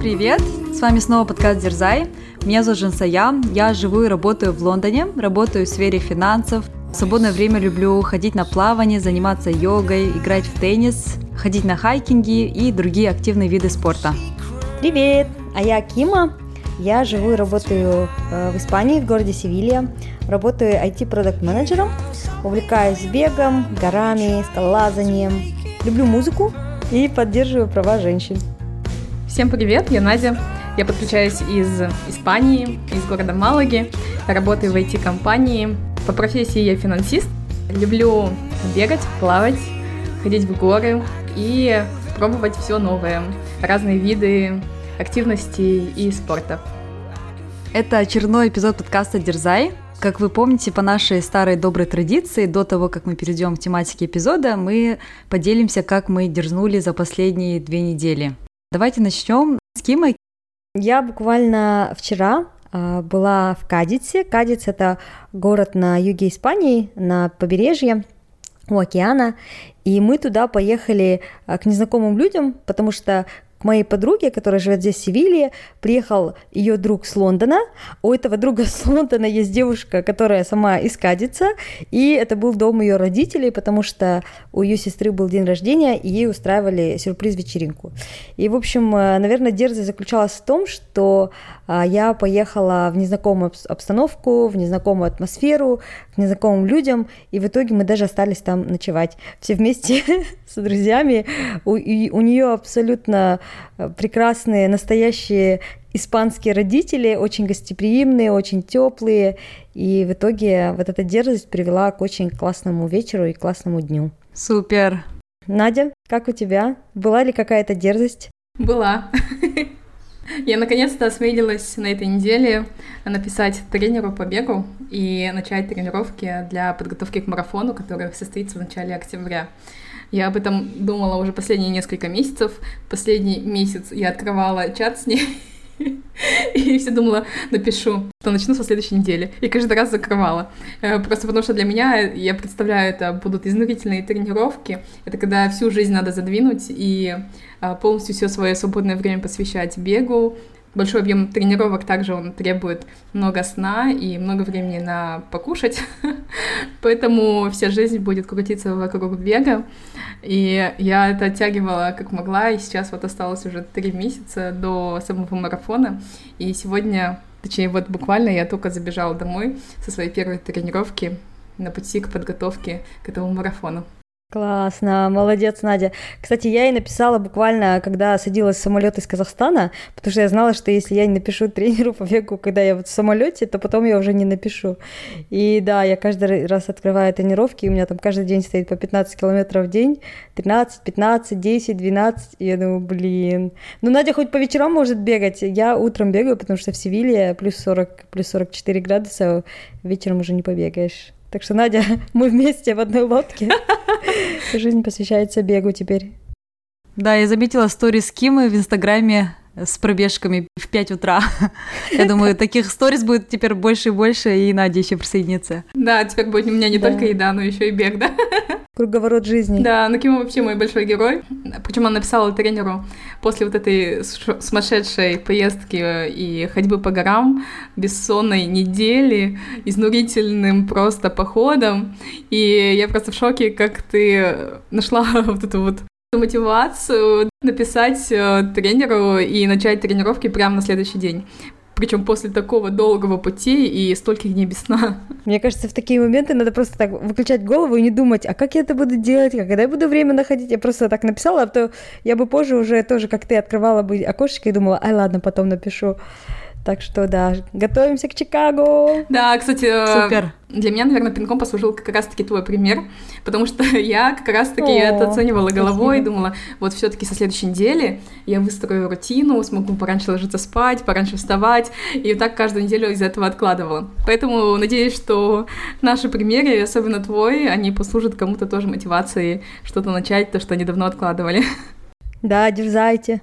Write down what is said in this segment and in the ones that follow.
привет! С вами снова подкаст Дерзай. Меня зовут Жансая, я живу и работаю в Лондоне, работаю в сфере финансов. В свободное время люблю ходить на плавание, заниматься йогой, играть в теннис, ходить на хайкинги и другие активные виды спорта. Привет! А я Кима. Я живу и работаю э, в Испании, в городе Севилья. Работаю IT-продукт-менеджером. Увлекаюсь бегом, горами, скалолазанием. Люблю музыку и поддерживаю права женщин. Всем привет, я Надя. Я подключаюсь из Испании, из города Малаги. Работаю в IT-компании. По профессии я финансист. Люблю бегать, плавать, ходить в горы и пробовать все новое. Разные виды активностей и спорта. Это очередной эпизод подкаста «Дерзай». Как вы помните, по нашей старой доброй традиции, до того, как мы перейдем к тематике эпизода, мы поделимся, как мы дерзнули за последние две недели. Давайте начнем с Кимой. Я буквально вчера а, была в Кадице. Кадиц – это город на юге Испании, на побережье у океана. И мы туда поехали а, к незнакомым людям, потому что к моей подруге, которая живет здесь в Севилье, приехал ее друг с Лондона. У этого друга с Лондона есть девушка, которая сама искадится, и это был дом ее родителей, потому что у ее сестры был день рождения, и ей устраивали сюрприз-вечеринку. И, в общем, э, наверное, дерзость заключалась в том, что а, я поехала в незнакомую обстановку, в незнакомую атмосферу, к незнакомым людям, и в итоге мы даже остались там ночевать все вместе с друзьями. У, у нее абсолютно прекрасные, настоящие испанские родители, очень гостеприимные, очень теплые, и в итоге вот эта дерзость привела к очень классному вечеру и классному дню. Супер! Надя, как у тебя? Была ли какая-то дерзость? Была. Я наконец-то осмелилась на этой неделе написать тренеру по бегу и начать тренировки для подготовки к марафону, который состоится в начале октября. Я об этом думала уже последние несколько месяцев. Последний месяц я открывала чат с ней и все думала, напишу, что начну со следующей недели. И каждый раз закрывала. Э, просто потому что для меня, я представляю, это будут изнурительные тренировки. Это когда всю жизнь надо задвинуть и а, полностью все свое свободное время посвящать бегу, большой объем тренировок также он требует много сна и много времени на покушать, поэтому вся жизнь будет крутиться вокруг бега, и я это оттягивала как могла, и сейчас вот осталось уже три месяца до самого марафона, и сегодня, точнее вот буквально я только забежала домой со своей первой тренировки на пути к подготовке к этому марафону. Классно, молодец, Надя. Кстати, я ей написала буквально, когда садилась в самолет из Казахстана, потому что я знала, что если я не напишу тренеру по бегу, когда я вот в самолете, то потом я уже не напишу. И да, я каждый раз открываю тренировки, у меня там каждый день стоит по 15 километров в день, 13, 15, 10, 12, и я думаю, блин. Ну, Надя хоть по вечерам может бегать, я утром бегаю, потому что в Севилье плюс 40, плюс 44 градуса, вечером уже не побегаешь. Так что, Надя, мы вместе в одной лодке. Жизнь посвящается бегу теперь. Да, я заметила сторис Кимы в Инстаграме с пробежками в 5 утра. Я думаю, таких сторис будет теперь больше и больше, и Надя еще присоединится. Да, теперь будет у меня не да. только еда, но еще и бег, да? Круговорот жизни. Да, ну Кима вообще мой большой герой. Причем он написал тренеру после вот этой сумасшедшей поездки и ходьбы по горам, бессонной недели, изнурительным просто походом. И я просто в шоке, как ты нашла вот эту вот мотивацию написать э, тренеру и начать тренировки прямо на следующий день. Причем после такого долгого пути и стольких дней без сна. Мне кажется, в такие моменты надо просто так выключать голову и не думать, а как я это буду делать, когда я буду время находить. Я просто так написала, а то я бы позже уже тоже, как ты, открывала бы окошечко и думала, ай, ладно, потом напишу. Так что да, готовимся к Чикаго. Да, кстати, э, супер. Для меня, наверное, пинком послужил как раз-таки твой пример, потому что я как раз-таки это оценивала головой и думала, вот все-таки со следующей недели я выстрою рутину, смогу пораньше ложиться спать, пораньше вставать, и так каждую неделю из этого откладывала. Поэтому надеюсь, что наши примеры, особенно твой, они послужат кому-то тоже мотивацией что-то начать, то, что они давно откладывали. Да, дерзайте.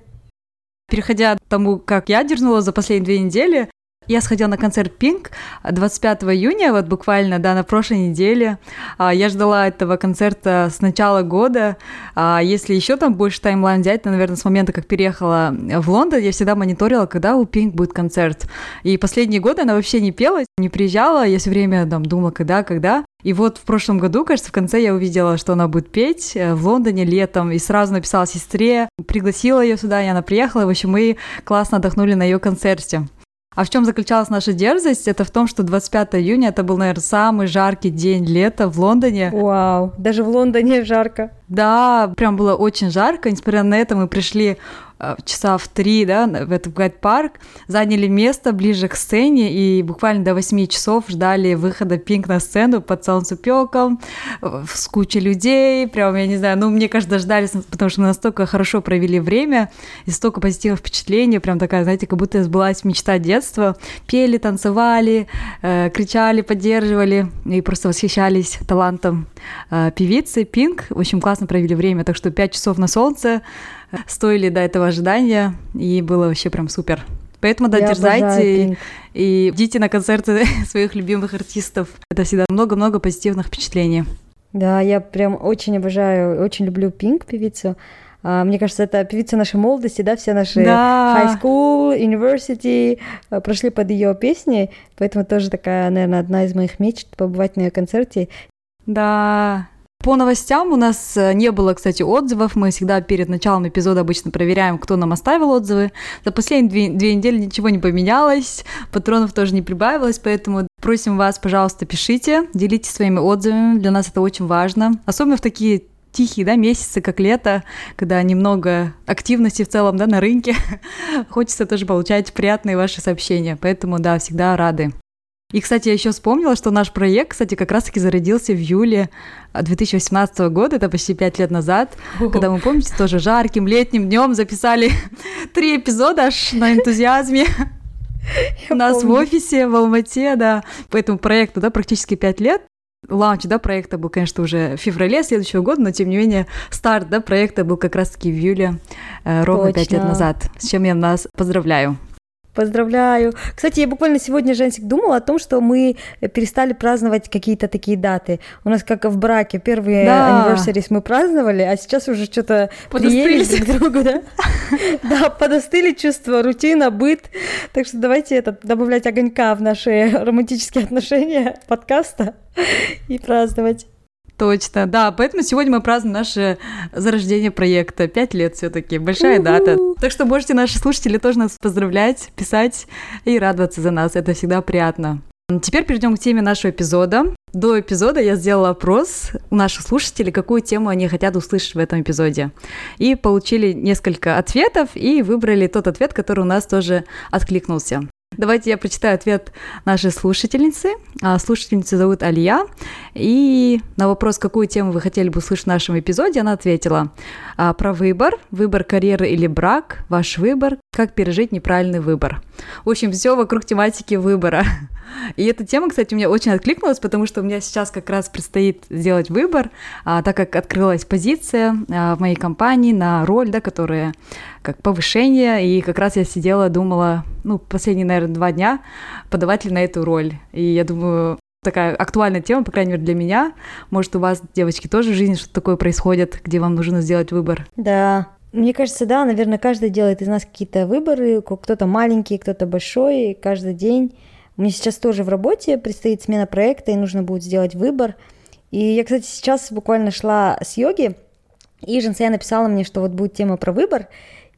Переходя к тому, как я дернула за последние две недели, Я сходила на концерт Pink 25 июня, вот буквально, да, на прошлой неделе. А, я ждала этого концерта с начала года. А, если еще там больше таймлайн взять, то, наверное, с момента, как переехала в Лондон, я всегда мониторила, когда у Pink будет концерт. И последние годы она вообще не пела, не приезжала. Я все время там думала, когда, когда. И вот в прошлом году, кажется, в конце я увидела, что она будет петь э, в Лондоне летом, и сразу написала сестре, пригласила ее сюда, и она приехала. В общем, мы классно отдохнули на ее концерте. А в чем заключалась наша дерзость? Это в том, что 25 июня это был, наверное, самый жаркий день лета в Лондоне. Вау, даже в Лондоне жарко. Да, прям было очень жарко. Несмотря на это, мы пришли часа в три, да, в этот гайд-парк, заняли место ближе к сцене и буквально до 8 часов ждали выхода Пинк на сцену под солнцепеком, э, с кучей людей, прям, я не знаю, ну, мне кажется, ждали, потому что мы настолько хорошо провели время и столько позитивных впечатлений, прям такая, знаете, как будто сбылась мечта детства. Пели, танцевали, э, кричали, поддерживали и просто восхищались талантом э, певицы Пинк. В общем, классно провели время, так что 5 часов на солнце, стоили до этого ожидания, и было вообще прям супер. Поэтому, да, Я дерзайте и, и идите на концерты своих любимых артистов. Это всегда много-много позитивных впечатлений. Да, я прям очень обожаю, очень люблю Пинк, певицу. А, мне кажется, это певица нашей молодости, да, все наши да. high school, university а, прошли под ее песни, поэтому тоже такая, наверное, одна из моих мечт побывать на ее концерте. Да, по новостям у нас э, не было, кстати, отзывов. Мы всегда перед началом эпизода обычно проверяем, кто нам оставил отзывы. За последние две, две недели ничего не поменялось, патронов тоже не прибавилось, поэтому просим вас, пожалуйста, пишите, делитесь своими отзывами. Для нас это очень важно. Особенно в такие тихие да, месяцы, как лето, когда немного активности в целом да, на рынке. Хочется тоже получать приятные ваши сообщения. Поэтому, да, всегда рады. И, кстати, я еще вспомнила, что наш проект, кстати, как раз-таки зародился в июле 2018 года, это почти пять лет назад, Ого. когда мы, помните, тоже жарким летним днем записали три эпизода аж на энтузиазме. У нас в офисе в Алмате, да. По этому проекту, да, практически пять лет. Лаунч, да, проекта был, конечно, уже в феврале следующего года, но тем не менее старт, да, проекта был как раз-таки в июле, э, ровно пять лет назад, с чем я нас поздравляю. Поздравляю. Кстати, я буквально сегодня, Женсик, думала о том, что мы перестали праздновать какие-то такие даты. У нас как в браке первые да. anniversaries мы праздновали, а сейчас уже что-то приелись друг к другу, да? Да, подостыли чувства, рутина, быт. Так что давайте это, добавлять огонька в наши романтические отношения подкаста и праздновать. Точно, да. Поэтому сегодня мы празднуем наше зарождение проекта. Пять лет все-таки. Большая дата. Так что можете наши слушатели тоже нас поздравлять, писать и радоваться за нас. Это всегда приятно. Теперь перейдем к теме нашего эпизода. До эпизода я сделала опрос у наших слушателей, какую тему они хотят услышать в этом эпизоде. И получили несколько ответов и выбрали тот ответ, который у нас тоже откликнулся. Давайте я прочитаю ответ нашей слушательницы. А, слушательницу зовут Алия. И на вопрос, какую тему вы хотели бы услышать в нашем эпизоде, она ответила а, про выбор, выбор карьеры или брак, ваш выбор, как пережить неправильный выбор. В общем, все вокруг тематики выбора. И эта тема, кстати, у меня очень откликнулась, потому что у меня сейчас как раз предстоит сделать выбор, а, так как открылась позиция в моей компании на роль, да, которая как повышение, и как раз я сидела, думала, ну, последние, наверное, два дня подавать ли на эту роль. И я думаю, такая актуальная тема, по крайней мере, для меня. Может, у вас, девочки, тоже в жизни что-то такое происходит, где вам нужно сделать выбор? Да, мне кажется, да, наверное, каждый делает из нас какие-то выборы, кто-то маленький, кто-то большой, каждый день. Мне сейчас тоже в работе предстоит смена проекта, и нужно будет сделать выбор. И я, кстати, сейчас буквально шла с йоги, и Женсея написала мне, что вот будет тема про выбор,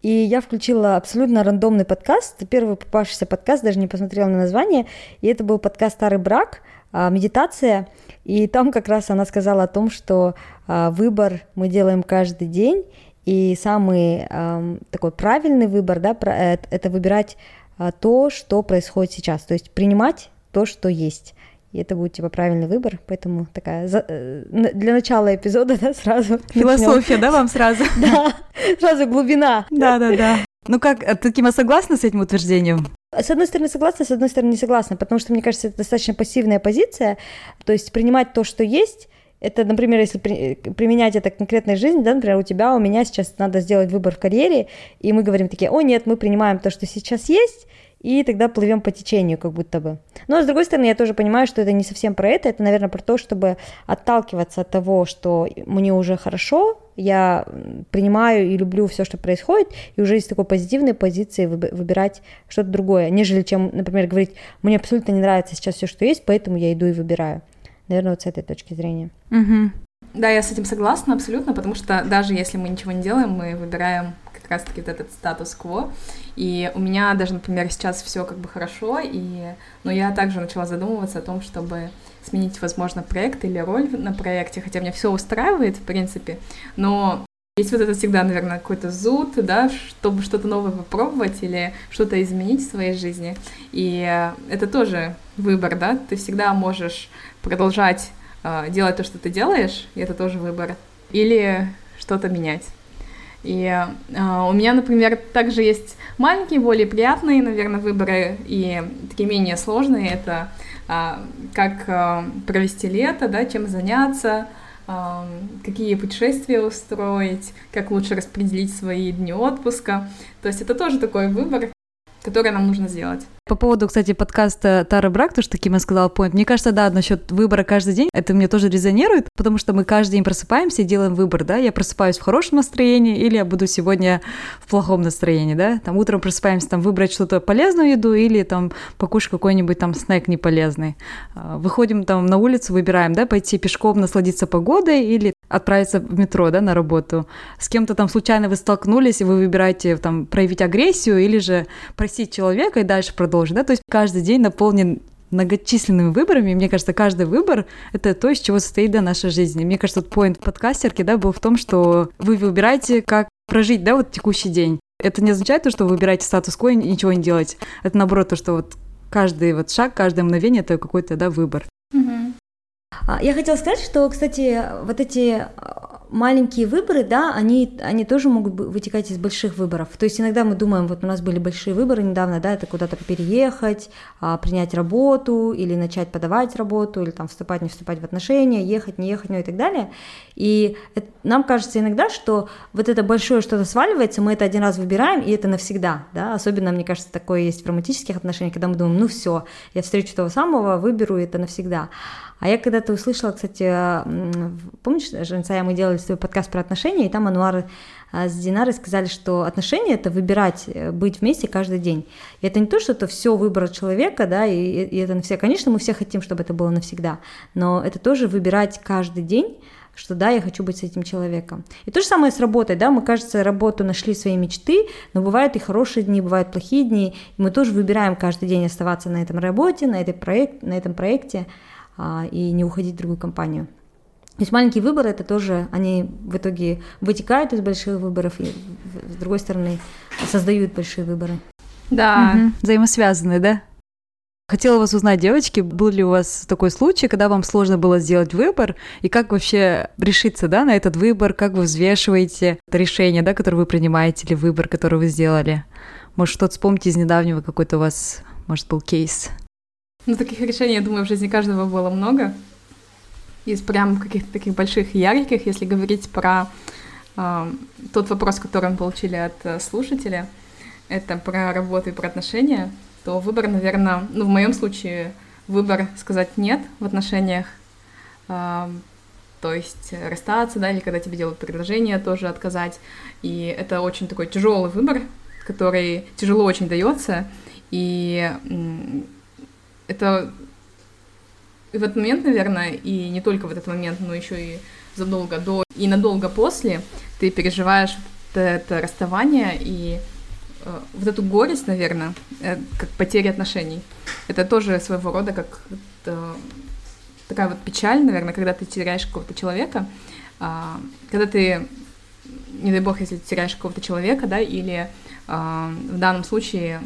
и я включила абсолютно рандомный подкаст, первый попавшийся подкаст, даже не посмотрела на название, и это был подкаст «Старый брак», а, медитация, и там как раз она сказала о том, что а, выбор мы делаем каждый день, и самый такой правильный выбор, да, э, это выбирать а, то, что происходит сейчас, то есть принимать то, что есть. И это будет типа правильный выбор, поэтому такая за, э, для начала эпизода, да, сразу. Философия, начнем. да, вам сразу? Да, сразу глубина. Да, да, да. Ну как, а ты, Кима, согласна с этим утверждением? С одной стороны согласна, с одной стороны не согласна, потому что, мне кажется, это достаточно пассивная позиция, то есть принимать то, что есть, это, например, если при, применять это к конкретной жизни, да, например, у тебя, у меня сейчас надо сделать выбор в карьере, и мы говорим такие, о нет, мы принимаем то, что сейчас есть, и тогда плывем по течению, как будто бы. Но, с другой стороны, я тоже понимаю, что это не совсем про это, это, наверное, про то, чтобы отталкиваться от того, что мне уже хорошо, я принимаю и люблю все, что происходит, и уже из такой позитивной позиции выбирать что-то другое, нежели чем, например, говорить, мне абсолютно не нравится сейчас все, что есть, поэтому я иду и выбираю. Наверное, вот с этой точки зрения. Угу. Да, я с этим согласна абсолютно, потому что даже если мы ничего не делаем, мы выбираем как раз-таки вот этот статус-кво. И у меня даже, например, сейчас все как бы хорошо, и... но я также начала задумываться о том, чтобы сменить, возможно, проект или роль на проекте, хотя меня все устраивает, в принципе, но есть вот это всегда, наверное, какой-то зуд, да, чтобы что-то новое попробовать или что-то изменить в своей жизни. И это тоже выбор, да, ты всегда можешь продолжать э, делать то, что ты делаешь, и это тоже выбор, или что-то менять. И э, у меня, например, также есть маленькие, более приятные, наверное, выборы, и такие менее сложные. Это э, как э, провести лето, да, чем заняться, э, какие путешествия устроить, как лучше распределить свои дни отпуска. То есть это тоже такой выбор, который нам нужно сделать. По поводу, кстати, подкаста Тара Брак, то, что Кима сказала point, мне кажется, да, насчет выбора каждый день, это мне тоже резонирует, потому что мы каждый день просыпаемся и делаем выбор, да, я просыпаюсь в хорошем настроении или я буду сегодня в плохом настроении, да, там утром просыпаемся, там выбрать что-то полезную еду или там покушать какой-нибудь там снэк неполезный. А, выходим там на улицу, выбираем, да, пойти пешком насладиться погодой или отправиться в метро, да, на работу. С кем-то там случайно вы столкнулись, и вы выбираете там проявить агрессию или же просить человека и дальше продолжить продолжить, да, то есть каждый день наполнен многочисленными выборами. Мне кажется, каждый выбор — это то, из чего состоит да, наша жизнь. И мне кажется, вот поинт подкастерки да, был в том, что вы выбираете, как прожить да, вот текущий день. Это не означает то, что вы выбираете статус-кво и ничего не делать. Это наоборот то, что вот каждый вот шаг, каждое мгновение — это какой-то да, выбор. Mm-hmm. Я хотела сказать, что, кстати, вот эти маленькие выборы, да, они, они тоже могут вытекать из больших выборов. То есть иногда мы думаем, вот у нас были большие выборы недавно, да, это куда-то переехать, а, принять работу или начать подавать работу, или там вступать, не вступать в отношения, ехать, не ехать, ну и так далее. И это, нам кажется иногда, что вот это большое что-то сваливается, мы это один раз выбираем, и это навсегда, да, особенно, мне кажется, такое есть в романтических отношениях, когда мы думаем, ну все, я встречу того самого, выберу это навсегда. А я когда-то услышала, кстати, помнишь, Женцая, мы делали свой подкаст про отношения, и там Ануар а, с Динарой сказали, что отношения — это выбирать э, быть вместе каждый день. И это не то, что это все выбор человека, да, и, и это все. Конечно, мы все хотим, чтобы это было навсегда, но это тоже выбирать каждый день, что да, я хочу быть с этим человеком. И то же самое с работой, да, мы, кажется, работу нашли свои мечты, но бывают и хорошие дни, бывают плохие дни, и мы тоже выбираем каждый день оставаться на этом работе, на, этой проект, на этом проекте, а, и не уходить в другую компанию. То есть маленькие выборы это тоже, они в итоге вытекают из больших выборов и, с другой стороны, создают большие выборы. Да. Угу. Взаимосвязаны, да? Хотела вас узнать, девочки, был ли у вас такой случай, когда вам сложно было сделать выбор, и как вообще решиться да, на этот выбор, как вы взвешиваете это решение, да, которое вы принимаете, или выбор, который вы сделали? Может, что-то вспомните из недавнего, какой-то у вас, может, был кейс? Ну, таких решений, я думаю, в жизни каждого было много. Из прям каких-то таких больших ярких, если говорить про э, тот вопрос, который мы получили от э, слушателя, это про работу и про отношения, то выбор, наверное, ну, в моем случае, выбор сказать «нет» в отношениях, э, то есть расстаться, да, или когда тебе делают предложение, тоже отказать. И это очень такой тяжелый выбор, который тяжело очень дается, и это в этот момент, наверное, и не только в этот момент, но еще и задолго до и надолго после ты переживаешь это расставание и э, вот эту горесть, наверное, э, как потеря отношений. Это тоже своего рода как это, такая вот печаль, наверное, когда ты теряешь какого-то человека, э, когда ты, не дай бог, если теряешь какого-то человека, да, или э, в данном случае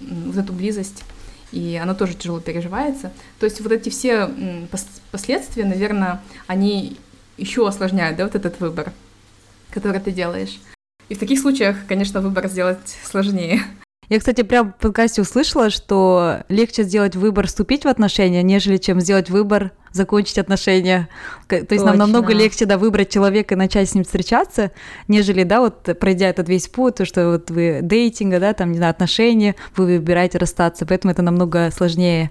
вот эту близость и оно тоже тяжело переживается. То есть вот эти все последствия, наверное, они еще осложняют, да, вот этот выбор, который ты делаешь. И в таких случаях, конечно, выбор сделать сложнее. Я, кстати, прямо в подкасте услышала, что легче сделать выбор вступить в отношения, нежели чем сделать выбор закончить отношения. То есть Точно. нам намного легче, да, выбрать человека и начать с ним встречаться, нежели, да, вот пройдя этот весь путь, то, что вот вы дейтинга, да, там, не знаю, отношения, вы выбираете расстаться, поэтому это намного сложнее.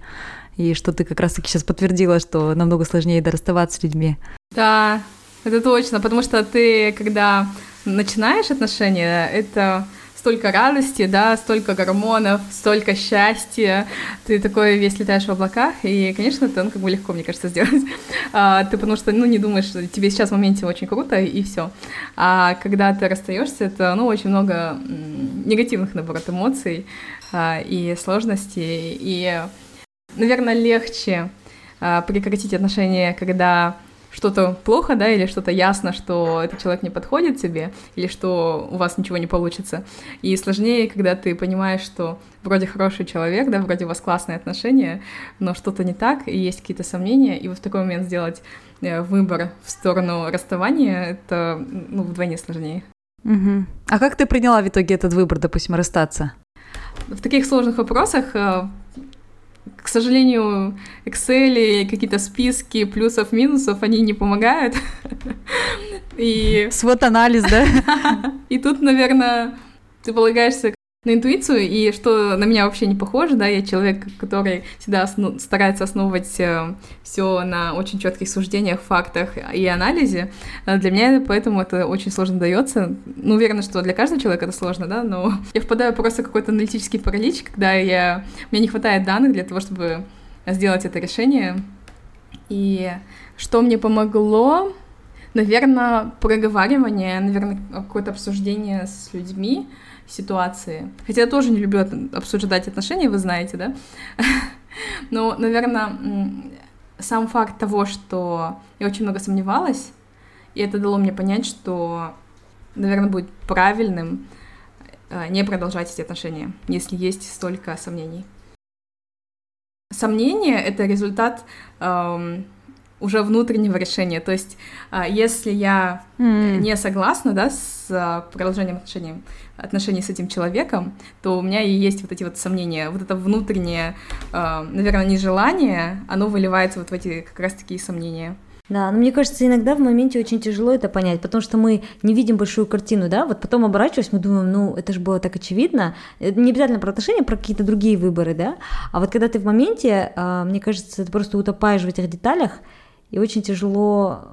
И что ты как раз-таки сейчас подтвердила, что намного сложнее да, расставаться с людьми. Да, это точно, потому что ты, когда начинаешь отношения, это столько радости, да, столько гормонов, столько счастья, ты такой весь летаешь в облаках, и, конечно, это ну, как бы легко, мне кажется, сделать. А, ты потому что, ну, не думаешь, что тебе сейчас в моменте очень круто, и все. А когда ты расстаешься, это, ну, очень много негативных, наоборот, эмоций а, и сложностей, и, наверное, легче а, прекратить отношения, когда что-то плохо, да, или что-то ясно, что этот человек не подходит тебе, или что у вас ничего не получится. И сложнее, когда ты понимаешь, что вроде хороший человек, да, вроде у вас классные отношения, но что-то не так, и есть какие-то сомнения, и вот в такой момент сделать э, выбор в сторону расставания, это, ну, вдвойне сложнее. Угу. А как ты приняла в итоге этот выбор, допустим, расстаться? В таких сложных вопросах э, к сожалению, Excel и какие-то списки плюсов-минусов, они не помогают. И... Свод-анализ, да? И тут, наверное, ты полагаешься на интуицию, и что на меня вообще не похоже, да, я человек, который всегда основ... старается основывать э, все на очень четких суждениях, фактах и анализе. А для меня поэтому это очень сложно дается. Ну, уверена, что для каждого человека это сложно, да, но я впадаю просто в какой-то аналитический паралич, когда я... мне не хватает данных для того, чтобы сделать это решение. И что мне помогло? Наверное, проговаривание, наверное, какое-то обсуждение с людьми, ситуации. Хотя я тоже не люблю обсуждать отношения, вы знаете, да? Но, наверное, сам факт того, что я очень много сомневалась, и это дало мне понять, что, наверное, будет правильным э, не продолжать эти отношения, если есть столько сомнений. Сомнения — это результат эм, уже внутреннего решения. То есть, э, если я mm. не согласна, да, с э, продолжением отношений, отношений с этим человеком, то у меня и есть вот эти вот сомнения, вот это внутреннее, э, наверное, нежелание, оно выливается вот в эти как раз-таки сомнения. Да, но мне кажется, иногда в моменте очень тяжело это понять, потому что мы не видим большую картину, да, вот потом оборачиваясь, мы думаем, ну, это же было так очевидно, это не обязательно про отношения, про какие-то другие выборы, да, а вот когда ты в моменте, мне кажется, ты просто утопаешь в этих деталях, и очень тяжело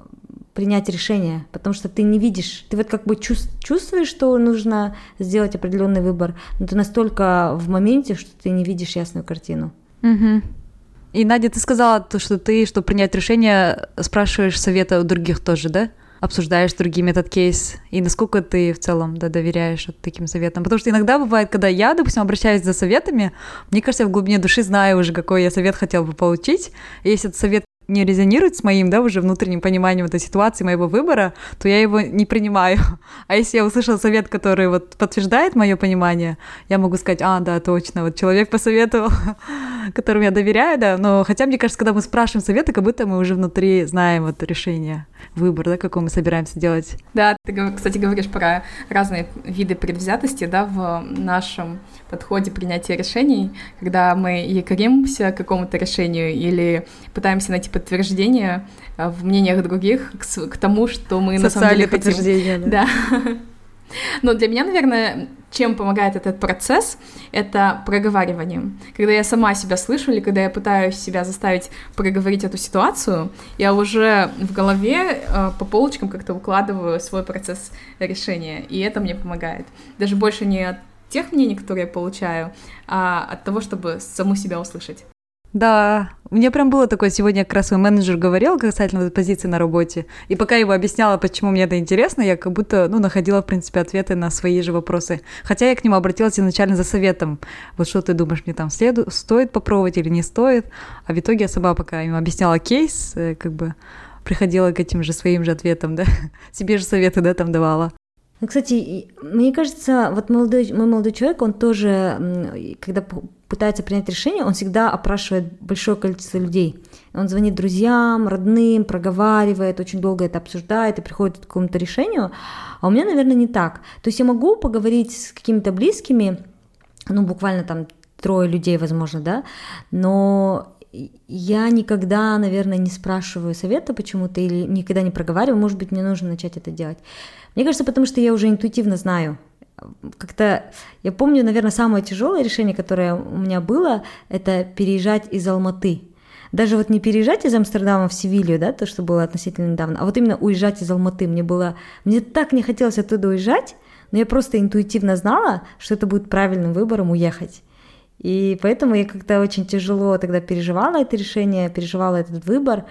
принять решение, потому что ты не видишь, ты вот как бы чувствуешь, что нужно сделать определенный выбор, но ты настолько в моменте, что ты не видишь ясную картину. Угу. И Надя, ты сказала, то, что ты, чтобы принять решение, спрашиваешь совета у других тоже, да? обсуждаешь с другими этот кейс, и насколько ты в целом да, доверяешь таким советам. Потому что иногда бывает, когда я, допустим, обращаюсь за советами, мне кажется, я в глубине души знаю уже, какой я совет хотел бы получить. И если этот совет не резонирует с моим, да, уже внутренним пониманием этой ситуации, моего выбора, то я его не принимаю. А если я услышала совет, который вот подтверждает мое понимание, я могу сказать, а, да, точно, вот человек посоветовал, которому я доверяю, да, но хотя, мне кажется, когда мы спрашиваем советы, как будто мы уже внутри знаем вот решение, выбор, да, какой мы собираемся делать. Да, ты, кстати, говоришь про разные виды предвзятости, да, в нашем подходе принятия решений, когда мы якоримся к какому-то решению или пытаемся найти подтверждение э, в мнениях других к, к тому, что мы на самом деле хотим. подтверждение, да. да. Но для меня, наверное, чем помогает этот процесс, это проговаривание. Когда я сама себя слышу или когда я пытаюсь себя заставить проговорить эту ситуацию, я уже в голове э, по полочкам как-то укладываю свой процесс решения, и это мне помогает. Даже больше не от тех мнений, которые я получаю, а от того, чтобы саму себя услышать. Да, у меня прям было такое, сегодня как раз мой менеджер говорил касательно позиции на работе, и пока я его объясняла, почему мне это интересно, я как будто, ну, находила, в принципе, ответы на свои же вопросы. Хотя я к нему обратилась изначально за советом. Вот что ты думаешь, мне там следу... стоит попробовать или не стоит? А в итоге я сама пока ему объясняла кейс, э, как бы приходила к этим же своим же ответам, да, себе же советы, да, там давала. Ну, кстати, мне кажется, вот молодой, мой молодой человек, он тоже, когда пытается принять решение, он всегда опрашивает большое количество людей. Он звонит друзьям, родным, проговаривает, очень долго это обсуждает и приходит к какому-то решению. А у меня, наверное, не так. То есть я могу поговорить с какими-то близкими, ну, буквально там трое людей, возможно, да, но я никогда, наверное, не спрашиваю совета почему-то или никогда не проговариваю, может быть, мне нужно начать это делать. Мне кажется, потому что я уже интуитивно знаю. Как-то я помню, наверное, самое тяжелое решение, которое у меня было, это переезжать из Алматы. Даже вот не переезжать из Амстердама в Севилью, да, то, что было относительно недавно, а вот именно уезжать из Алматы. Мне было, мне так не хотелось оттуда уезжать, но я просто интуитивно знала, что это будет правильным выбором уехать. И поэтому я как-то очень тяжело тогда переживала это решение, переживала этот выбор,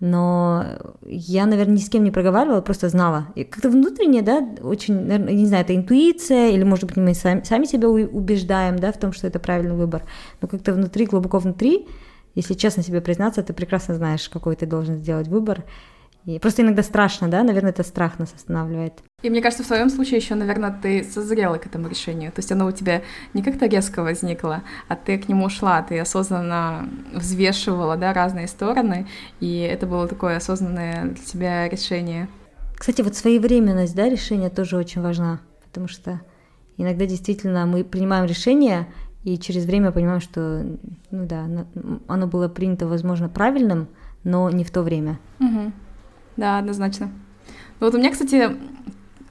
но я, наверное, ни с кем не проговаривала, просто знала. И как-то внутренне, да, очень, наверное, не знаю, это интуиция, или, может быть, мы сами, сами себя убеждаем, да, в том, что это правильный выбор, но как-то внутри, глубоко внутри, если честно себе признаться, ты прекрасно знаешь, какой ты должен сделать выбор, и просто иногда страшно, да, наверное, это страх нас останавливает. И мне кажется, в твоем случае еще, наверное, ты созрела к этому решению. То есть оно у тебя не как-то резко возникло, а ты к нему шла, ты осознанно взвешивала, да, разные стороны, и это было такое осознанное для тебя решение. Кстати, вот своевременность, да, решения тоже очень важна, потому что иногда действительно мы принимаем решение, и через время понимаем, что, ну да, оно было принято, возможно, правильным, но не в то время. Угу. Да, однозначно. Ну вот у меня, кстати,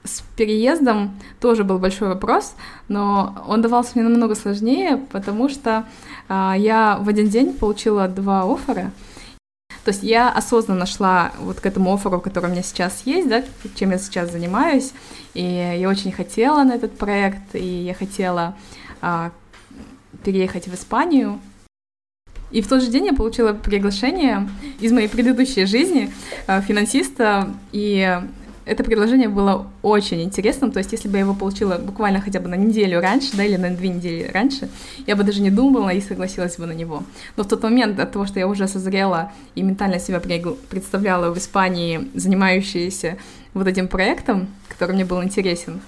с переездом тоже был большой вопрос, но он давался мне намного сложнее, потому что а, я в один день получила два оффера. То есть я осознанно шла вот к этому офферу, который у меня сейчас есть, да, чем я сейчас занимаюсь, и я очень хотела на этот проект, и я хотела а, переехать в Испанию, и в тот же день я получила приглашение из моей предыдущей жизни э, финансиста, и это предложение было очень интересным, то есть если бы я его получила буквально хотя бы на неделю раньше, да, или на две недели раньше, я бы даже не думала и согласилась бы на него. Но в тот момент от того, что я уже созрела и ментально себя представляла в Испании, занимающаяся вот этим проектом, который мне был интересен,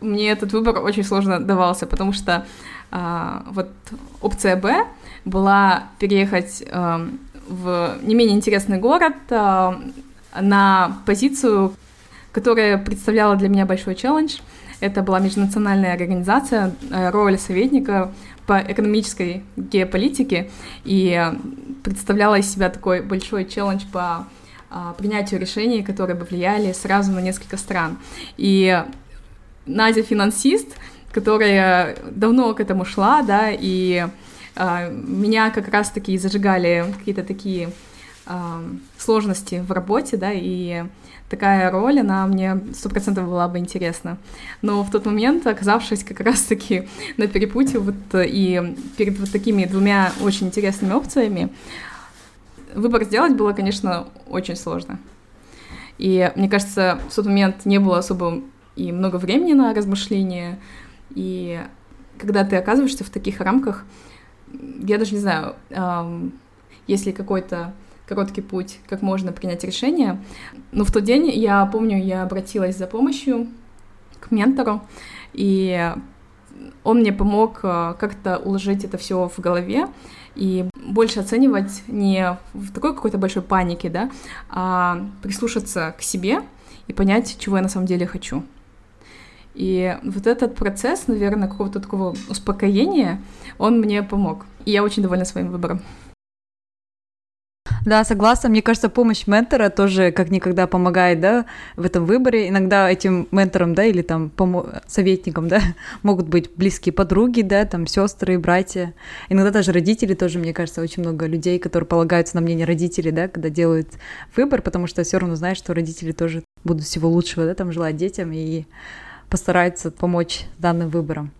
мне этот выбор очень сложно давался, потому что а, вот опция Б была переехать а, в не менее интересный город а, на позицию, которая представляла для меня большой челлендж. Это была межнациональная организация, э, роль советника по экономической геополитике, и представляла из себя такой большой челлендж по принятию решений, которые бы влияли сразу на несколько стран. И Надя финансист, которая давно к этому шла, да, и э, меня как раз-таки зажигали какие-то такие э, сложности в работе, да, и такая роль, она мне сто процентов была бы интересна. Но в тот момент, оказавшись как раз-таки на перепутье вот и перед вот такими двумя очень интересными опциями, выбор сделать было, конечно, очень сложно. И мне кажется, в тот момент не было особо и много времени на размышления, и когда ты оказываешься в таких рамках, я даже не знаю, есть ли какой-то короткий путь, как можно принять решение. Но в тот день, я помню, я обратилась за помощью к ментору, и он мне помог э, как-то уложить это все в голове и больше оценивать не в такой какой-то большой панике, да, а прислушаться к себе и понять, чего я на самом деле хочу. И вот этот процесс, наверное, какого-то такого успокоения, он мне помог. И я очень довольна своим выбором. Да, согласна. Мне кажется, помощь ментора тоже как никогда помогает, да, в этом выборе. Иногда этим ментором, да, или там советником, да, могут быть близкие подруги, да, там сестры, братья. Иногда даже родители тоже, мне кажется, очень много людей, которые полагаются на мнение родителей, да, когда делают выбор, потому что все равно знаешь, что родители тоже будут всего лучшего, да, там желать детям и постараются помочь данным выбором.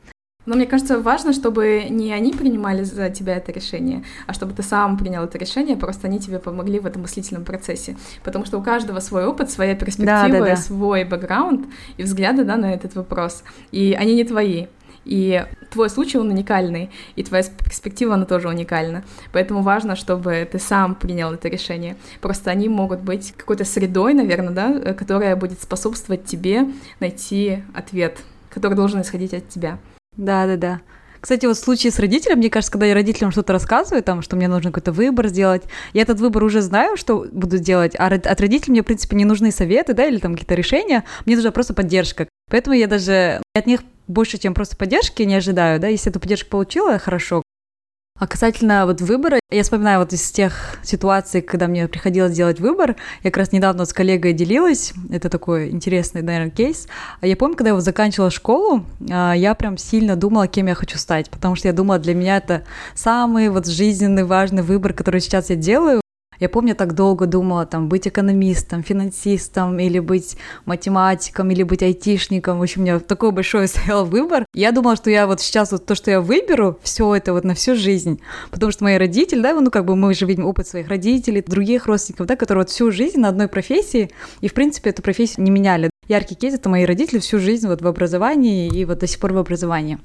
Но мне кажется, важно, чтобы не они принимали за тебя это решение, а чтобы ты сам принял это решение, просто они тебе помогли в этом мыслительном процессе. Потому что у каждого свой опыт, своя перспектива, да, да, да. свой бэкграунд и взгляды да, на этот вопрос. И они не твои. И твой случай, он уникальный, и твоя перспектива, она тоже уникальна. Поэтому важно, чтобы ты сам принял это решение. Просто они могут быть какой-то средой, наверное, да, которая будет способствовать тебе найти ответ, который должен исходить от тебя. Да-да-да. Кстати, вот в случае с родителем, мне кажется, когда я родителям что-то рассказываю, там, что мне нужно какой-то выбор сделать, я этот выбор уже знаю, что буду делать, а от родителей мне, в принципе, не нужны советы, да, или там какие-то решения, мне нужна просто поддержка. Поэтому я даже от них больше, чем просто поддержки не ожидаю, да, если эту поддержку получила, хорошо. А касательно вот выбора, я вспоминаю вот из тех ситуаций, когда мне приходилось делать выбор, я как раз недавно с коллегой делилась, это такой интересный, наверное, кейс. Я помню, когда я вот заканчивала школу, а, я прям сильно думала, кем я хочу стать, потому что я думала, для меня это самый вот жизненный важный выбор, который сейчас я делаю, я помню, так долго думала, там, быть экономистом, финансистом, или быть математиком, или быть айтишником. В общем, у меня такой большой стоял выбор. Я думала, что я вот сейчас вот то, что я выберу, все это вот на всю жизнь. Потому что мои родители, да, ну как бы мы же видим опыт своих родителей, других родственников, да, которые вот всю жизнь на одной профессии, и в принципе эту профессию не меняли. Яркий кейс — это мои родители всю жизнь вот в образовании и вот до сих пор в образовании.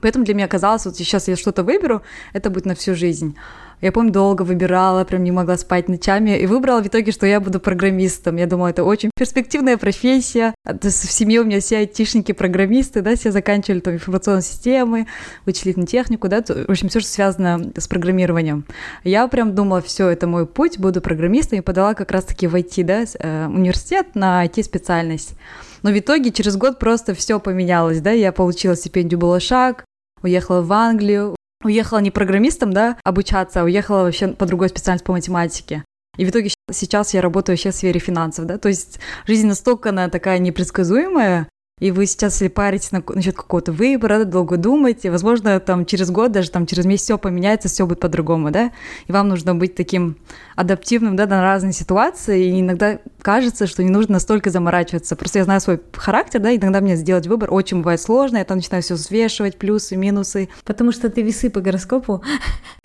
Поэтому для меня казалось, вот сейчас я что-то выберу, это будет на всю жизнь. Я помню, долго выбирала, прям не могла спать ночами, и выбрала в итоге, что я буду программистом. Я думала, это очень перспективная профессия. В семье у меня все айтишники-программисты, да, все заканчивали там информационные системы, вычислительную технику, да, в общем, все, что связано с программированием. Я прям думала, все, это мой путь, буду программистом, и подала как раз-таки в IT, да, э, университет на IT-специальность. Но в итоге через год просто все поменялось, да, я получила стипендию «Балашак», уехала в Англию, уехала не программистом, да, обучаться, а уехала вообще по другой специальности по математике. И в итоге сейчас я работаю вообще в сфере финансов, да, то есть жизнь настолько она такая непредсказуемая, и вы сейчас, если паритесь на, насчет какого-то выбора, долго думаете, возможно, там через год, даже там через месяц все поменяется, все будет по-другому, да, и вам нужно быть таким адаптивным, да, на разные ситуации, и иногда кажется, что не нужно настолько заморачиваться. Просто я знаю свой характер, да, иногда мне сделать выбор очень бывает сложно, я там начинаю все взвешивать, плюсы, минусы. Потому что ты весы по гороскопу.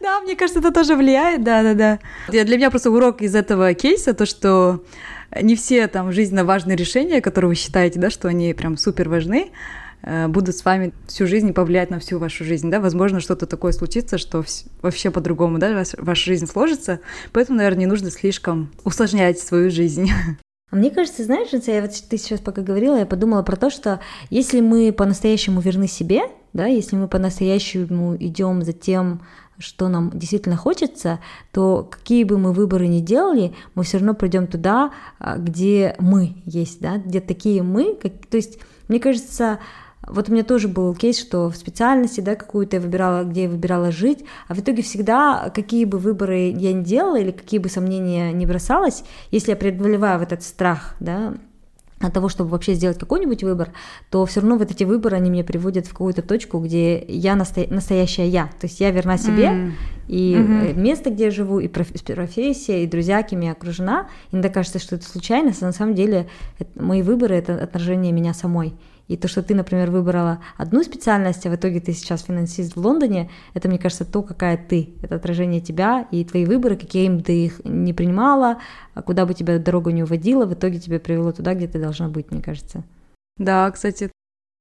Да, мне кажется, это тоже влияет, да-да-да. Для меня просто урок из этого кейса, то, что не все там жизненно важные решения, которые вы считаете, да, что они прям супер важны, э, будут с вами всю жизнь повлиять на всю вашу жизнь, да, возможно, что-то такое случится, что вообще по-другому, да, ваша жизнь сложится, поэтому, наверное, не нужно слишком усложнять свою жизнь. А мне кажется, знаешь, я вот ты сейчас пока говорила, я подумала про то, что если мы по-настоящему верны себе, да, если мы по-настоящему идем за тем, что нам действительно хочется, то какие бы мы выборы ни делали, мы все равно придем туда, а, где мы есть, да, где такие мы, как, то есть, мне кажется, вот у меня тоже был кейс, что в специальности, да, какую-то я выбирала, где я выбирала жить, а в итоге всегда, какие бы выборы я ни делала или какие бы сомнения не бросалась, если я преодолеваю этот страх, да, от того, чтобы вообще сделать какой-нибудь выбор, то все равно вот эти выборы, они меня приводят в какую-то точку, где я насто... настоящая я. То есть я верна себе, mm. и mm-hmm. место, где я живу, и профессия, и друзья, кем я окружена. Иногда кажется, что это случайность, а на самом деле это, мои выборы — это отражение меня самой. И то, что ты, например, выбрала одну специальность, а в итоге ты сейчас финансист в Лондоне, это, мне кажется, то, какая ты. Это отражение тебя и твои выборы, какие бы ты их не принимала, а куда бы тебя дорога не уводила, в итоге тебя привело туда, где ты должна быть, мне кажется. Да, кстати,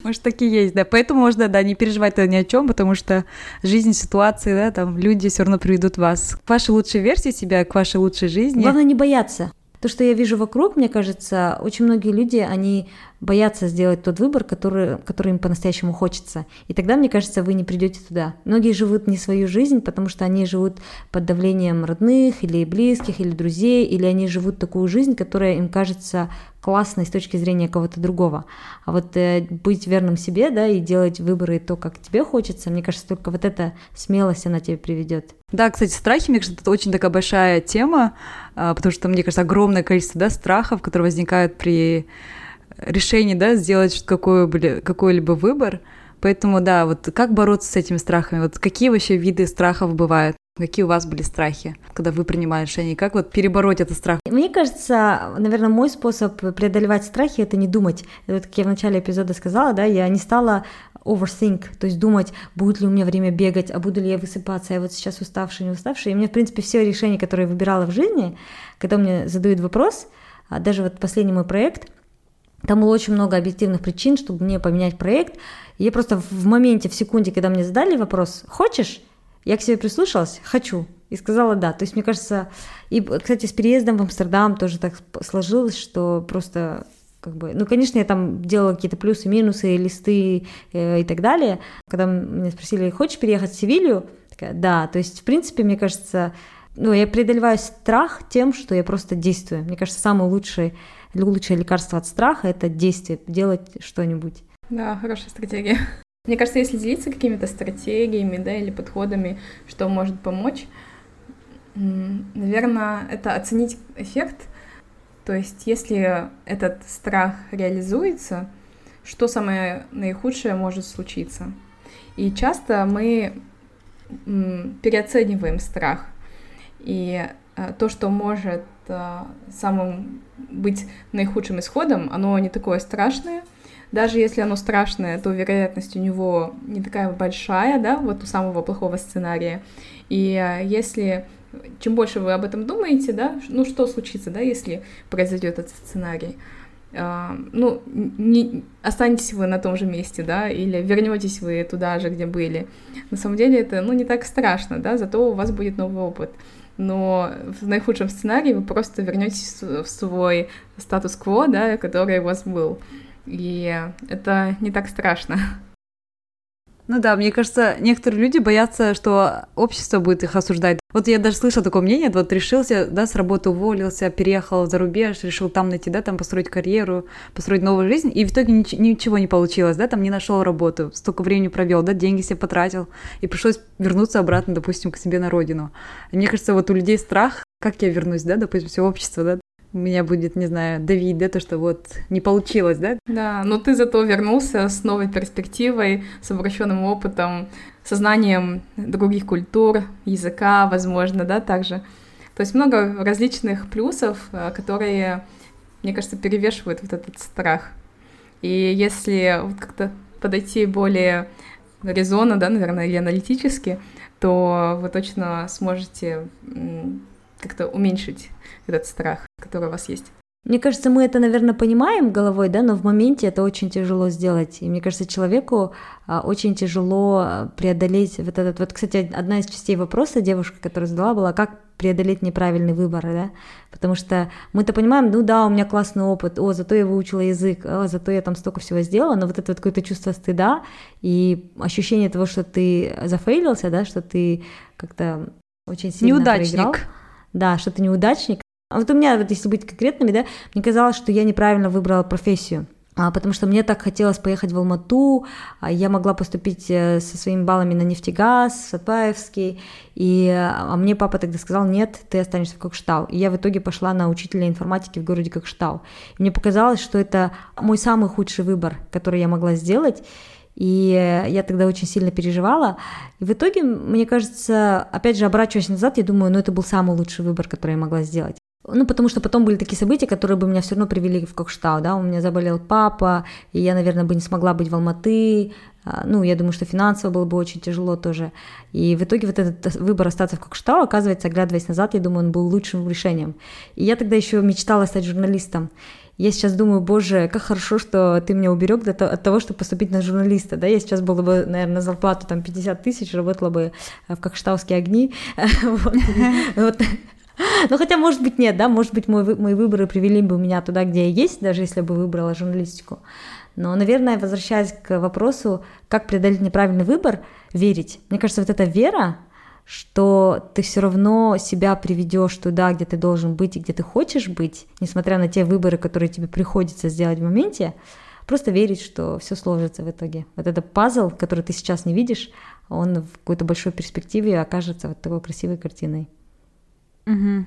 может, такие есть, да. Поэтому можно, да, не переживать ни о чем, потому что жизнь, ситуации, да, там люди все равно приведут вас к вашей лучшей версии себя, к вашей лучшей жизни. Главное не бояться. То, что я вижу вокруг, мне кажется, очень многие люди, они боятся сделать тот выбор, который, который им по-настоящему хочется. И тогда, мне кажется, вы не придете туда. Многие живут не свою жизнь, потому что они живут под давлением родных или близких, или друзей, или они живут такую жизнь, которая им кажется классной с точки зрения кого-то другого. А вот э, быть верным себе, да, и делать выборы то, как тебе хочется, мне кажется, только вот эта смелость, она тебе приведет. Да, кстати, страхи, мне кажется, это очень такая большая тема, а, потому что, мне кажется, огромное количество да, страхов, которые возникают при решении, да, сделать какой-либо какой выбор. Поэтому, да, вот как бороться с этими страхами? Вот какие вообще виды страхов бывают? Какие у вас были страхи, когда вы принимали решение? Как вот перебороть этот страх? Мне кажется, наверное, мой способ преодолевать страхи — это не думать. Вот как я в начале эпизода сказала, да, я не стала overthink, то есть думать, будет ли у меня время бегать, а буду ли я высыпаться, я вот сейчас уставшая, не уставшая. И мне, в принципе, все решения, которые я выбирала в жизни, когда мне задают вопрос, а даже вот последний мой проект — там было очень много объективных причин, чтобы мне поменять проект. И я просто в моменте, в секунде, когда мне задали вопрос «Хочешь?», я к себе прислушалась «Хочу». И сказала «да». То есть, мне кажется, и, кстати, с переездом в Амстердам тоже так сложилось, что просто как бы, ну, конечно, я там делала какие-то плюсы, минусы, листы э, и так далее. Когда меня спросили, хочешь переехать в Севилью? Такая, да. То есть, в принципе, мне кажется, ну, я преодолеваю страх тем, что я просто действую. Мне кажется, самый лучший лучшее лекарство от страха — это действие, делать что-нибудь. Да, хорошая стратегия. Мне кажется, если делиться какими-то стратегиями, да, или подходами, что может помочь, наверное, это оценить эффект. То есть, если этот страх реализуется, что самое наихудшее может случиться? И часто мы переоцениваем страх. И э, то, что может самым быть наихудшим исходом, оно не такое страшное. Даже если оно страшное, то вероятность у него не такая большая, да, вот у самого плохого сценария. И э, если чем больше вы об этом думаете, да, ну что случится, да, если произойдет этот сценарий, Uh, ну, не, останетесь вы на том же месте, да, или вернетесь вы туда же, где были. На самом деле это, ну, не так страшно, да, зато у вас будет новый опыт. Но в наихудшем сценарии вы просто вернетесь в свой статус-кво, да, который у вас был. И это не так страшно. Ну да, мне кажется, некоторые люди боятся, что общество будет их осуждать. Вот я даже слышала такое мнение, вот решился, да, с работы уволился, переехал за рубеж, решил там найти, да, там построить карьеру, построить новую жизнь, и в итоге ничего не получилось, да, там не нашел работу, столько времени провел, да, деньги себе потратил, и пришлось вернуться обратно, допустим, к себе на родину. И мне кажется, вот у людей страх, как я вернусь, да, допустим, все общество, да, меня будет, не знаю, давить, да, то, что вот не получилось, да? Да, но ты зато вернулся с новой перспективой, с обращенным опытом, сознанием других культур, языка, возможно, да, также. То есть много различных плюсов, э, которые, мне кажется, перевешивают вот этот страх. И если вот как-то подойти более резонно, да, наверное, или аналитически, то вы точно сможете как-то уменьшить этот страх, который у вас есть. Мне кажется, мы это, наверное, понимаем головой, да, но в моменте это очень тяжело сделать. И мне кажется, человеку а, очень тяжело а, преодолеть вот этот... Вот, кстати, одна из частей вопроса девушка, которая задала, была, как преодолеть неправильный выбор, да, потому что мы-то понимаем, ну да, у меня классный опыт, о, зато я выучила язык, о, зато я там столько всего сделала, но вот это вот какое-то чувство стыда и ощущение того, что ты зафейлился, да, что ты как-то очень сильно Неудачник. проиграл. Да, что ты неудачник, а вот у меня, вот если быть конкретными, да, мне казалось, что я неправильно выбрала профессию. А, потому что мне так хотелось поехать в Алмату, а я могла поступить э, со своими баллами на нефтегаз, в Сатпаевский, и, а мне папа тогда сказал, нет, ты останешься в Кокштау. И я в итоге пошла на учителя информатики в городе Кокштау. И мне показалось, что это мой самый худший выбор, который я могла сделать, и я тогда очень сильно переживала. И в итоге, мне кажется, опять же, оборачиваясь назад, я думаю, ну это был самый лучший выбор, который я могла сделать. Ну, потому что потом были такие события, которые бы меня все равно привели в Кокштау, да, у меня заболел папа, и я, наверное, бы не смогла быть в Алматы, а, ну, я думаю, что финансово было бы очень тяжело тоже. И в итоге вот этот выбор остаться в Кокштау, оказывается, оглядываясь назад, я думаю, он был лучшим решением. И я тогда еще мечтала стать журналистом. Я сейчас думаю, боже, как хорошо, что ты меня уберег от того, чтобы поступить на журналиста, да, я сейчас была бы, наверное, на зарплату там 50 тысяч, работала бы в Кокштаусские огни, ну, хотя, может быть, нет, да, может быть, мой, мои выборы привели бы меня туда, где я есть, даже если бы выбрала журналистику. Но, наверное, возвращаясь к вопросу, как преодолеть неправильный выбор, верить. Мне кажется, вот эта вера, что ты все равно себя приведешь туда, где ты должен быть и где ты хочешь быть, несмотря на те выборы, которые тебе приходится сделать в моменте, просто верить, что все сложится в итоге. Вот этот пазл, который ты сейчас не видишь, он в какой-то большой перспективе окажется вот такой красивой картиной. Угу.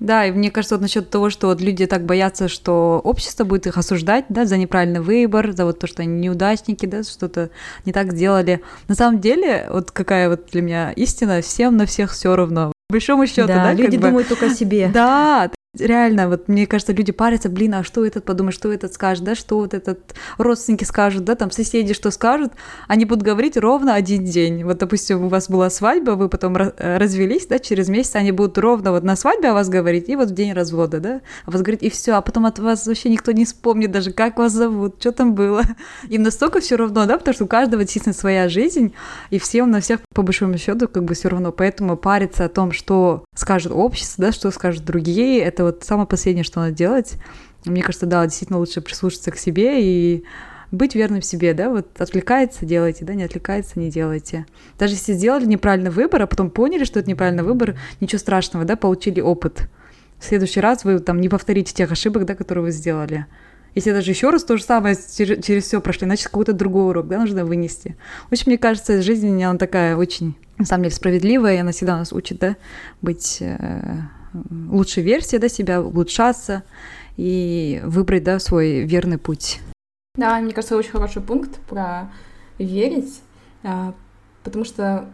Да, и мне кажется, вот насчет того, что вот люди так боятся, что общество будет их осуждать, да, за неправильный выбор, за вот то, что они неудачники, да, что-то не так сделали. На самом деле, вот какая вот для меня истина, всем на всех все равно. По большому счету, да, да люди думают бы... только о себе. Да, Реально, вот мне кажется, люди парятся, блин, а что этот подумает, что этот скажет, да, что вот этот родственники скажут, да, там соседи что скажут, они будут говорить ровно один день. Вот, допустим, у вас была свадьба, вы потом э, развелись, да, через месяц они будут ровно вот на свадьбе о вас говорить, и вот в день развода, да, а вас говорит, и все, а потом от вас вообще никто не вспомнит даже, как вас зовут, что там было. Им настолько все равно, да, потому что у каждого действительно своя жизнь, и всем на всех, по большому счету, как бы все равно, поэтому париться о том, что скажет общество, да, что скажут другие, это это вот самое последнее, что надо делать. Мне кажется, да, действительно лучше прислушаться к себе и быть верным себе, да, вот отвлекается, делайте, да, не отвлекается, не делайте. Даже если сделали неправильный выбор, а потом поняли, что это неправильный выбор, ничего страшного, да, получили опыт. В следующий раз вы там не повторите тех ошибок, да, которые вы сделали. Если даже еще раз то же самое через, через все прошли, значит, какой-то другой урок, да, нужно вынести. В общем, мне кажется, жизнь, она такая очень, на самом деле, справедливая, и она всегда нас учит, да, быть э, лучшей версией, да, себя, улучшаться и выбрать, да, свой верный путь. Да, мне кажется, очень хороший пункт про верить, а, потому что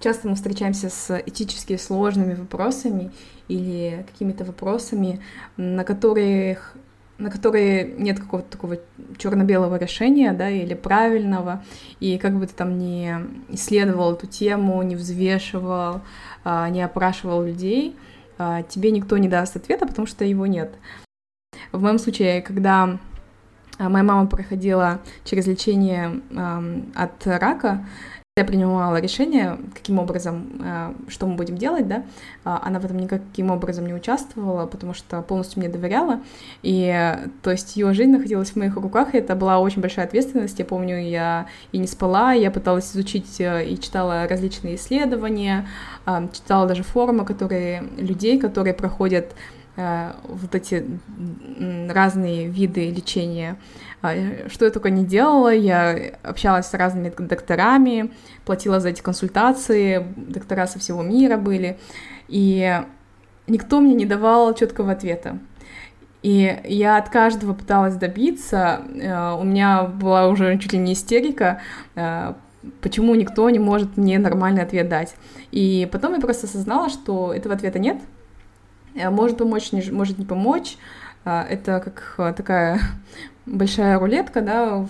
часто мы встречаемся с этически сложными вопросами или какими-то вопросами, на которых на которые нет какого-то такого черно-белого решения, да, или правильного, и как бы ты там не исследовал эту тему, не взвешивал, а, не опрашивал людей, тебе никто не даст ответа, потому что его нет. В моем случае, когда а, моя мама проходила через лечение от рака, я принимала решение, каким образом, э, что мы будем делать, да, а, она в этом никаким образом не участвовала, потому что полностью мне доверяла, и, то есть, ее жизнь находилась в моих руках, и это была очень большая ответственность, я помню, я и не спала, я пыталась изучить э, и читала различные исследования, а, читала даже форумы, которые, людей, которые проходят. э, вот эти разные виды лечения, а, что я только не делала, я общалась с разными докторами, платила за эти консультации, доктора со всего мира были, и никто мне не давал четкого ответа. И я от каждого пыталась добиться, э, у меня была уже чуть ли не истерика, э, почему никто не может мне нормальный ответ дать. И потом я просто осознала, что этого ответа нет, э, может помочь, может не помочь, это как такая большая рулетка, да,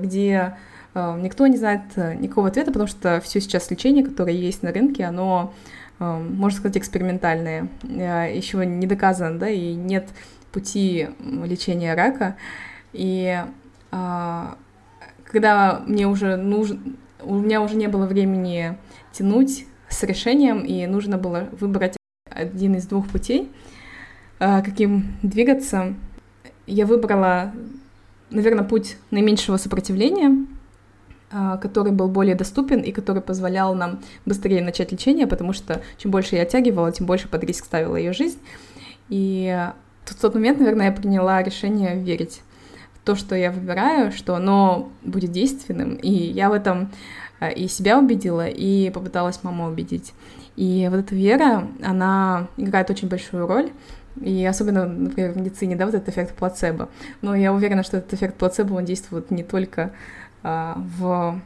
где э, никто не знает э, никакого ответа, потому что все сейчас лечение, которое есть на рынке, оно, э, можно сказать, экспериментальное, еще не доказано, да, и нет пути лечения рака. И когда мне уже нужно, у меня уже не было времени тянуть с решением, и нужно было выбрать один из двух путей, каким двигаться, я выбрала, наверное, путь наименьшего сопротивления, а, который был более доступен и который позволял нам быстрее начать лечение, потому что чем больше я оттягивала, тем больше под риск ставила ее жизнь. И в тот момент, наверное, я приняла решение верить в то, что я выбираю, что оно будет действенным, и я в этом а, и себя убедила, и попыталась маму убедить. И вот эта вера, она играет очень большую роль, и особенно, например, в медицине, да, вот этот эффект плацебо. Но я уверена, что этот эффект плацебо, он действует не только а, в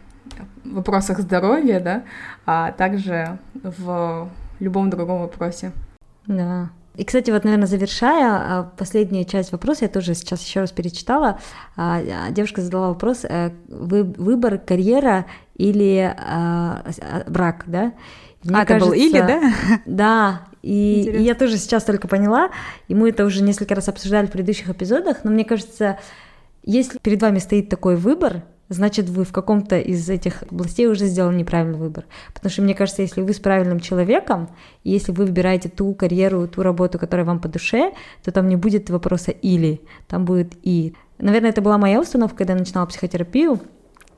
вопросах здоровья, да, а также в любом другом вопросе. Да. И, кстати, вот, наверное, завершая а, последнюю часть вопроса, я тоже сейчас еще раз перечитала. А, девушка задала вопрос: э, выбор карьера или брак, да? Мне а, кажется, это был или, да? Да, и, и я тоже сейчас только поняла, и мы это уже несколько раз обсуждали в предыдущих эпизодах, но мне кажется, если перед вами стоит такой выбор, значит, вы в каком-то из этих областей уже сделали неправильный выбор. Потому что мне кажется, если вы с правильным человеком, и если вы выбираете ту карьеру, ту работу, которая вам по душе, то там не будет вопроса «или», там будет «и». Наверное, это была моя установка, когда я начинала психотерапию,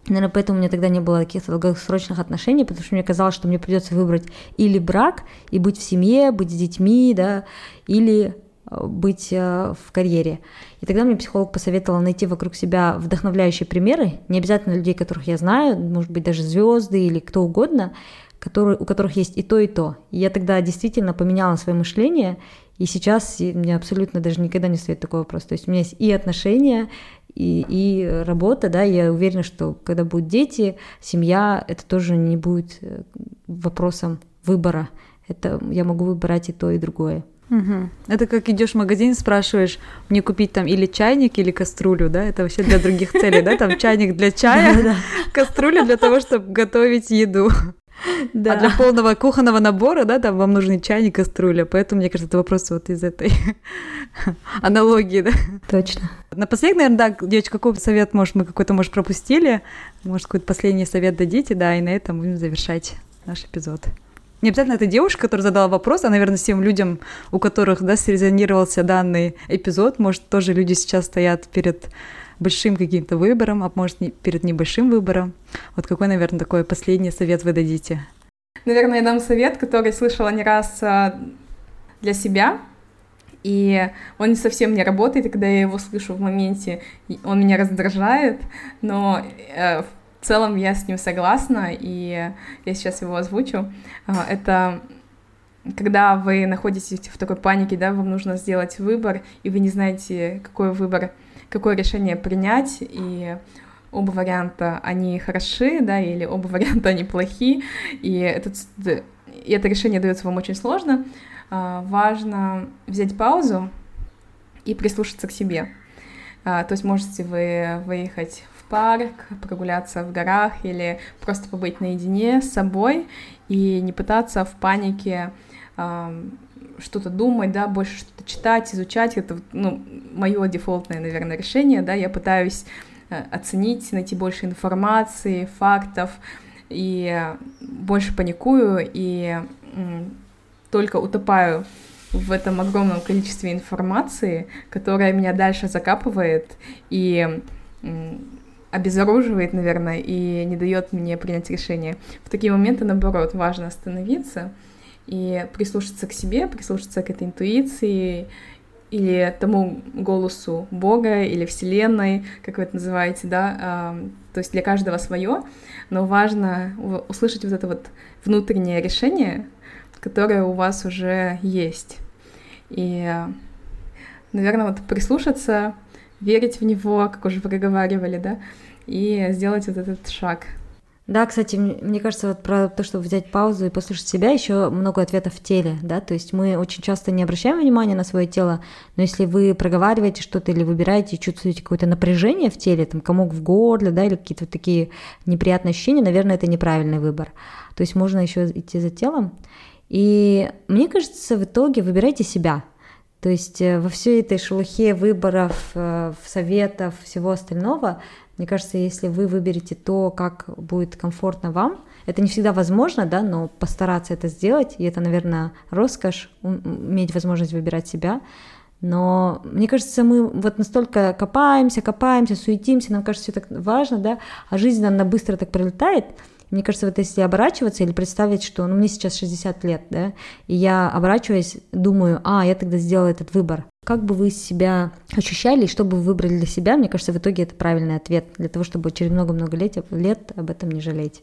Наверное, поэтому у меня тогда не было каких-то долгосрочных отношений, потому что мне казалось, что мне придется выбрать или брак и быть в семье, быть с детьми, да, или э, быть э, в карьере. И тогда мне психолог посоветовал найти вокруг себя вдохновляющие примеры, не обязательно людей, которых я знаю, может быть даже звезды или кто угодно, которые, у которых есть и то, и то. И я тогда действительно поменяла свое мышление, и сейчас мне абсолютно даже никогда не стоит такой вопрос. То есть у меня есть и отношения, и, и работа, да, я уверена, что когда будут дети, семья, это тоже не будет э, вопросом выбора. Это я могу выбирать и то, и другое. Угу. Это как идешь в магазин, спрашиваешь, мне купить там или чайник, или кастрюлю, да? Это вообще для других целей, да? Там чайник для чая, кастрюля для того, чтобы готовить еду. Да. А для полного кухонного набора, да, там вам нужен чайник, кастрюля. Поэтому, мне кажется, это вопрос вот из этой аналогии, да. Точно. Напоследок, наверное, да, девочка, какой совет, может, мы какой-то, может, пропустили? Может, какой-то последний совет дадите, да, и на этом будем завершать наш эпизод. Не обязательно это девушка, которая задала вопрос, а, наверное, всем людям, у которых, да, срезонировался данный эпизод, может, тоже люди сейчас стоят перед большим каким-то выбором, а может, перед небольшим выбором. Вот какой, наверное, такой последний совет вы дадите? Наверное, я дам совет, который слышала не раз а, для себя и он совсем не работает, и когда я его слышу в моменте, он меня раздражает, но э, в целом я с ним согласна, и я сейчас его озвучу. Э, это когда вы находитесь в такой панике, да, вам нужно сделать выбор, и вы не знаете, какой выбор, какое решение принять, и оба варианта, они хороши, да, или оба варианта, они плохи, и, этот, и это решение дается вам очень сложно, а, важно взять паузу и прислушаться к себе. А, то есть можете вы выехать в парк, прогуляться в горах или просто побыть наедине с собой и не пытаться в панике что-то думать, да, больше что-то читать, изучать. Это, ну, мое дефолтное, наверное, решение, да, я пытаюсь э, оценить, найти больше информации, фактов, и больше паникую, и только утопаю в этом огромном количестве информации, которая меня дальше закапывает и обезоруживает, наверное, и не дает мне принять решение. В такие моменты, наоборот, важно остановиться и прислушаться к себе, прислушаться к этой интуиции или тому голосу Бога или Вселенной, как вы это называете, да, то есть для каждого свое, но важно услышать вот это вот внутреннее решение, которое у вас уже есть. И, наверное, вот прислушаться, верить в него, как уже проговаривали, да, и сделать вот этот шаг — да, кстати, мне кажется, вот про то, чтобы взять паузу и послушать себя, еще много ответов в теле, да, то есть мы очень часто не обращаем внимания на свое тело, но если вы проговариваете что-то или выбираете чувствуете какое-то напряжение в теле, там комок в горле, да, или какие-то вот такие неприятные ощущения, наверное, это неправильный выбор. То есть можно еще идти за телом. И мне кажется, в итоге выбирайте себя. То есть э, во всей этой шелухе выборов, э, советов, всего остального мне кажется, если вы выберете то, как будет комфортно вам, это не всегда возможно, да, но постараться это сделать, и это, наверное, роскошь, иметь возможность выбирать себя. Но мне кажется, мы вот настолько копаемся, копаемся, суетимся, нам кажется, все так важно, да, а жизнь нам быстро так пролетает, мне кажется, вот если оборачиваться или представить, что ну, мне сейчас 60 лет, да, и я оборачиваясь, думаю, а, я тогда сделала этот выбор. Как бы вы себя ощущали, что бы вы выбрали для себя, мне кажется, в итоге это правильный ответ для того, чтобы через много-много лет, лет об этом не жалеть.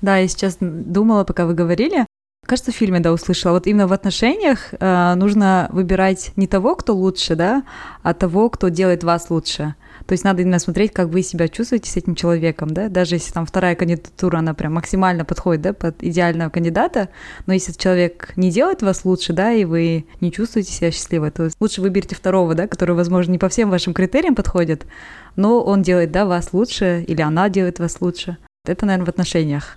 Да, я сейчас думала, пока вы говорили, Кажется, в фильме, да, услышала. Вот именно в отношениях э, нужно выбирать не того, кто лучше, да, а того, кто делает вас лучше. То есть надо именно смотреть, как вы себя чувствуете с этим человеком, да, даже если там вторая кандидатура, она прям максимально подходит, да, под идеального кандидата, но если человек не делает вас лучше, да, и вы не чувствуете себя счастливой, то лучше выберите второго, да, который, возможно, не по всем вашим критериям подходит, но он делает, да, вас лучше, или она делает вас лучше. Это, наверное, в отношениях.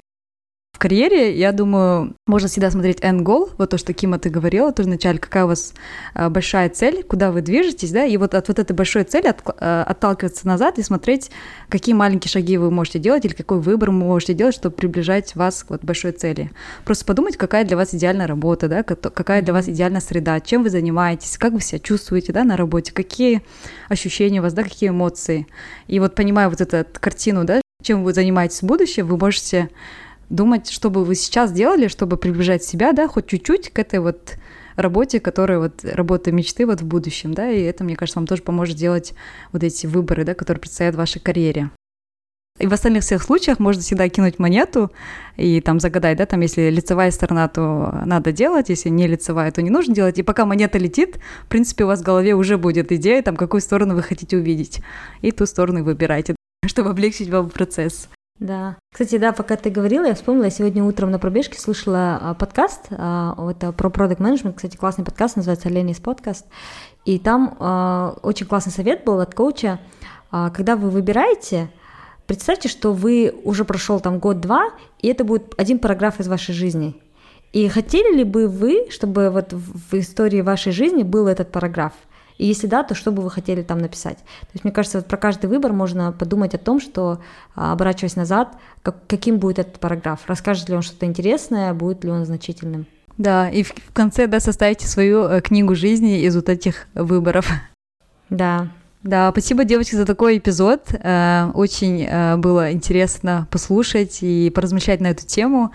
В карьере, я думаю, можно всегда смотреть end goal, вот то, что Кима ты говорила тоже вначале, какая у вас э, большая цель, куда вы движетесь, да, и вот от вот этой большой цели от, э, отталкиваться назад и смотреть, какие маленькие шаги вы можете делать или какой выбор вы можете делать, чтобы приближать вас к вот большой цели. Просто подумать, какая для вас идеальная работа, да, какая для вас идеальная среда, чем вы занимаетесь, как вы себя чувствуете, да, на работе, какие ощущения у вас, да, какие эмоции. И вот понимая вот эту картину, да, чем вы занимаетесь в будущем, вы можете думать, что бы вы сейчас делали, чтобы приближать себя, да, хоть чуть-чуть к этой вот работе, которая вот работа мечты вот в будущем, да, и это, мне кажется, вам тоже поможет делать вот эти выборы, да, которые предстоят вашей карьере. И в остальных всех случаях можно всегда кинуть монету и там загадать, да, там если лицевая сторона, то надо делать, если не лицевая, то не нужно делать. И пока монета летит, в принципе, у вас в голове уже будет идея, там, какую сторону вы хотите увидеть. И ту сторону выбирайте, чтобы облегчить вам процесс. Да. Кстати, да, пока ты говорила, я вспомнила, я сегодня утром на пробежке слушала а, подкаст, а, это про продукт менеджмент, кстати, классный подкаст, называется Ленис подкаст, и там а, очень классный совет был от коуча, когда вы выбираете, представьте, что вы уже прошел там год-два, и это будет один параграф из вашей жизни. И хотели ли бы вы, чтобы вот в истории вашей жизни был этот параграф? И если да, то что бы вы хотели там написать? То есть, мне кажется, вот про каждый выбор можно подумать о том, что, а, оборачиваясь назад, как, каким будет этот параграф. Расскажет ли он что-то интересное, будет ли он значительным? Да, и в конце, да, составите свою э, книгу жизни из вот этих выборов. Да, да, спасибо, девочки, за такой эпизод. Э, очень э, было интересно послушать и поразмышлять на эту тему.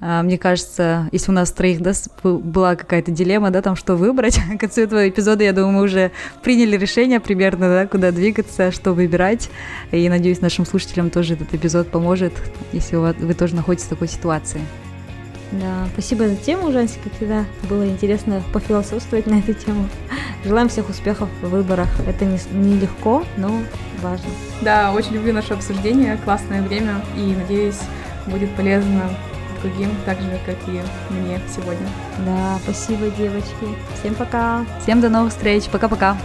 А, мне кажется, если у нас троих да, была какая-то дилемма, да, там что выбрать, к концу этого эпизода, я думаю, мы уже приняли решение примерно, да, куда двигаться, что выбирать. И надеюсь, нашим слушателям тоже этот эпизод поможет, если вы тоже находитесь в такой ситуации. Да, спасибо за тему, Жанси, как всегда. Было интересно пофилософствовать на эту тему. Желаем всех успехов в выборах. Это не, не легко, но важно. Да, очень люблю наше обсуждение, классное время, и надеюсь, будет полезно другим, так же, как и мне сегодня. Да, спасибо, девочки. Всем пока. Всем до новых встреч. Пока-пока.